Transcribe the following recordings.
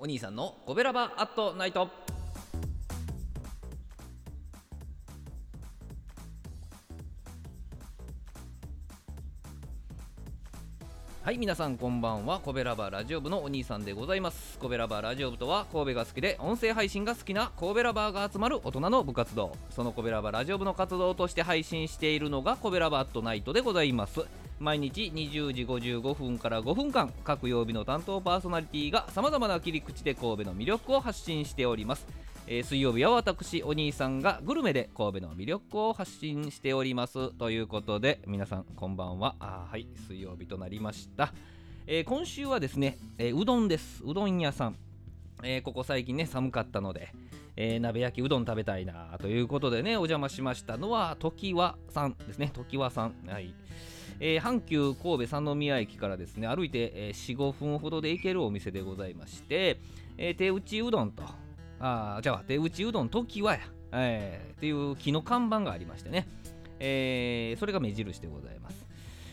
お兄さんのコベラバアットナイト。はい皆さんこんばんは。コベラバラジオ部のお兄さんでございます。コベラバラジオ部とは神戸が好きで音声配信が好きな神戸ラバーが集まる大人の部活動。そのコベラバラジオ部の活動として配信しているのがコベラバアットナイトでございます。毎日20時55分から5分間各曜日の担当パーソナリティがさまざまな切り口で神戸の魅力を発信しております。えー水曜日は私お兄さんがグルメで神戸の魅力を発信しております。ということで皆さんこんばんは。あはい水曜日となりました、えー今週はですね、えーうどんです。うどん屋さん、えここ最近ね寒かったので、えー鍋焼きうどん食べたいなということでねお邪魔しましたのは常盤さんですね。常盤さん。はい。えー阪急神戸三宮駅からですね歩いて、えー45分ほどで行けるお店でございまして、えー手打ちうどんとあじゃあ手打ちうどん時はや、えーっていう木の看板がありましてね、えーそれが目印でございます、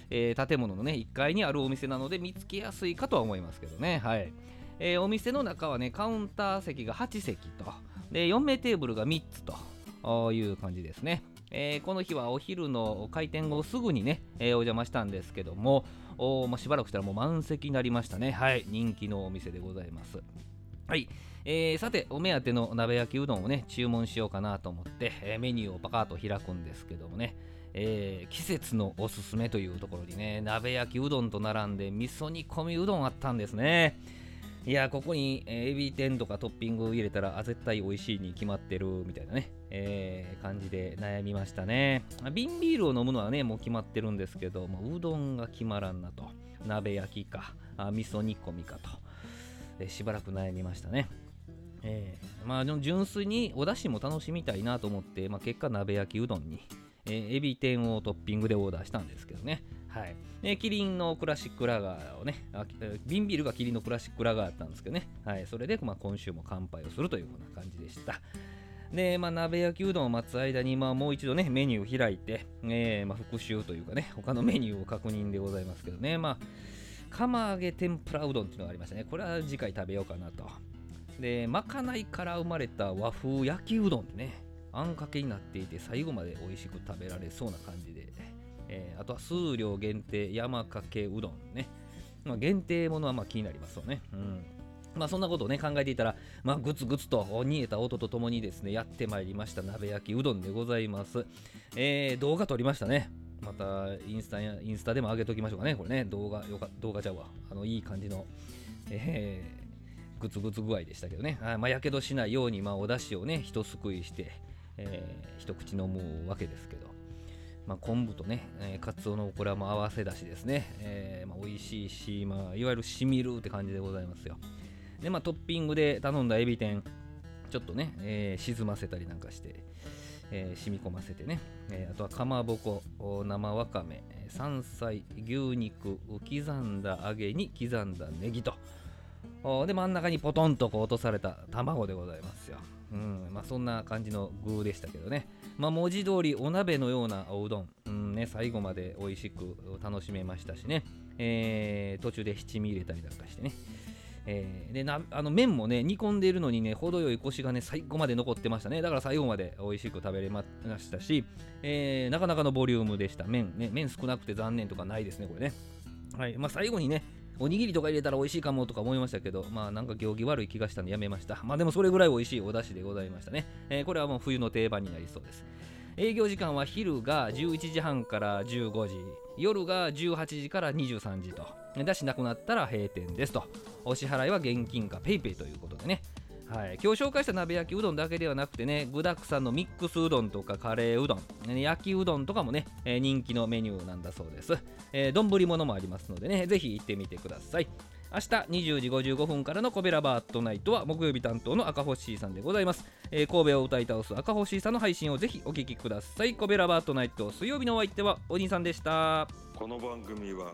えー建物のね1階にあるお店なので見つけやすいかとは思いますけどねはい、えーお店の中はねカウンター席が8席とで4名テーブルが3つという感じですね。えーこの日はお昼の開店後すぐにね、えーお邪魔したんですけどもおまあしばらくしたらもう満席になりましたね。はい人気のお店でございます。はい、えーさてお目当ての鍋焼きうどんをね注文しようかなと思って、えメニューをパカッと開くんですけどもね、えー季節のおすすめというところにね鍋焼きうどんと並んで味噌煮込みうどんあったんですね。いやここに、えーエビ天とかトッピング入れたらあ絶対美味しいに決まってるみたいなね、えー感じで悩みましたね。瓶ビールを飲むのはねもう決まってるんですけどもううどんが決まらんなと。鍋焼きか。あ味噌煮込みかと、えーしばらく悩みましたね。えーまあ純粋にお出汁も楽しみたいなと思って、まあ、結果鍋焼きうどんに、えーエビ天をトッピングでオーダーしたんですけどね。はい、でキリンのクラシックラガーをねあえビルがキリンのクラシックラガーだったんですけどね、はい、それで、まあ、今週も乾杯をするというふうな感じでした。で、まあ、鍋焼きうどんを待つ間に、まあ、もう一度ねメニューを開いて、えーまあ、復習というかね他のメニューを確認でございますけどね。まあ釜揚げ天ぷらうどんっていうのがありましたね。これは次回食べようかなと。でまかないから生まれた和風焼きうどんってねあんかけになっていて最後まで美味しく食べられそうな感じで、えーあとは数量限定山かけうどんね、まあ、限定ものはまあ気になりますよね。うん。まあそんなことをね考えていたら、まあ、ぐつぐつと煮えた音とともにですねやってまいりました鍋焼きうどんでございます、えー動画撮りましたね。またインスタやインスタでも上げときましょうかね。これね動画よか動画ちゃうわ。あのいい感じのえーグツグツ具合でしたけどね、はいまあ、やけどしないように、まあ、お出汁をね、一すくいして、えー一口飲むわけですけど、まあ、昆布とね、えー、かつおのこれはも合わせだしですね、えーまあ、美味しいし、まあ、いわゆるしみるって感じでございますよ。で、まあ、トッピングで頼んだエビ天、ちょっとね、えー沈ませたりなんかして、えー染み込ませてね、えーあとはかまぼこ、生わかめ、山菜、牛肉、刻んだ揚げに刻んだネギと、で真ん中にポトンとこう落とされた卵でございますよ。うんまあ、そんな感じの具でしたけどね、まあ、文字通りお鍋のようなおうどん、うんね、最後まで美味しく楽しめましたしね、えー途中で七味入れたりなんかしてね、えーでなあの麺もね煮込んでいるのにね程よいコシがね最後まで残ってましたね。だから最後まで美味しく食べれましたし、えーなかなかのボリュームでした。麺ね麺少なくて残念とかないですねこれね。はい。まあ最後にねおにぎりとか入れたら美味しいかもとか思いましたけど、まあなんか行儀悪い気がしたんでやめました。まあでもそれぐらい美味しいお出汁でございましたね。えーこれはもう冬の定番になりそうです。営業時間は昼が11時半から15時、夜が18時から23時と。出しなくなったら閉店ですと。お支払いは現金か PayPay ということでね。はい、今日紹介した鍋焼きうどんだけではなくてね具だくさんのミックスうどんとかカレーうどんね焼きうどんとかもね、えー人気のメニューなんだそうです。えー丼、物もありますのでねぜひ行ってみてください。明日20時55分からのコベラバートナイトは木曜日担当の赤星さんでございます、えー神戸を歌い倒す赤星さんの配信をぜひお聞きください。コベラバートナイト水曜日のお相手はお兄さんでした。この番組は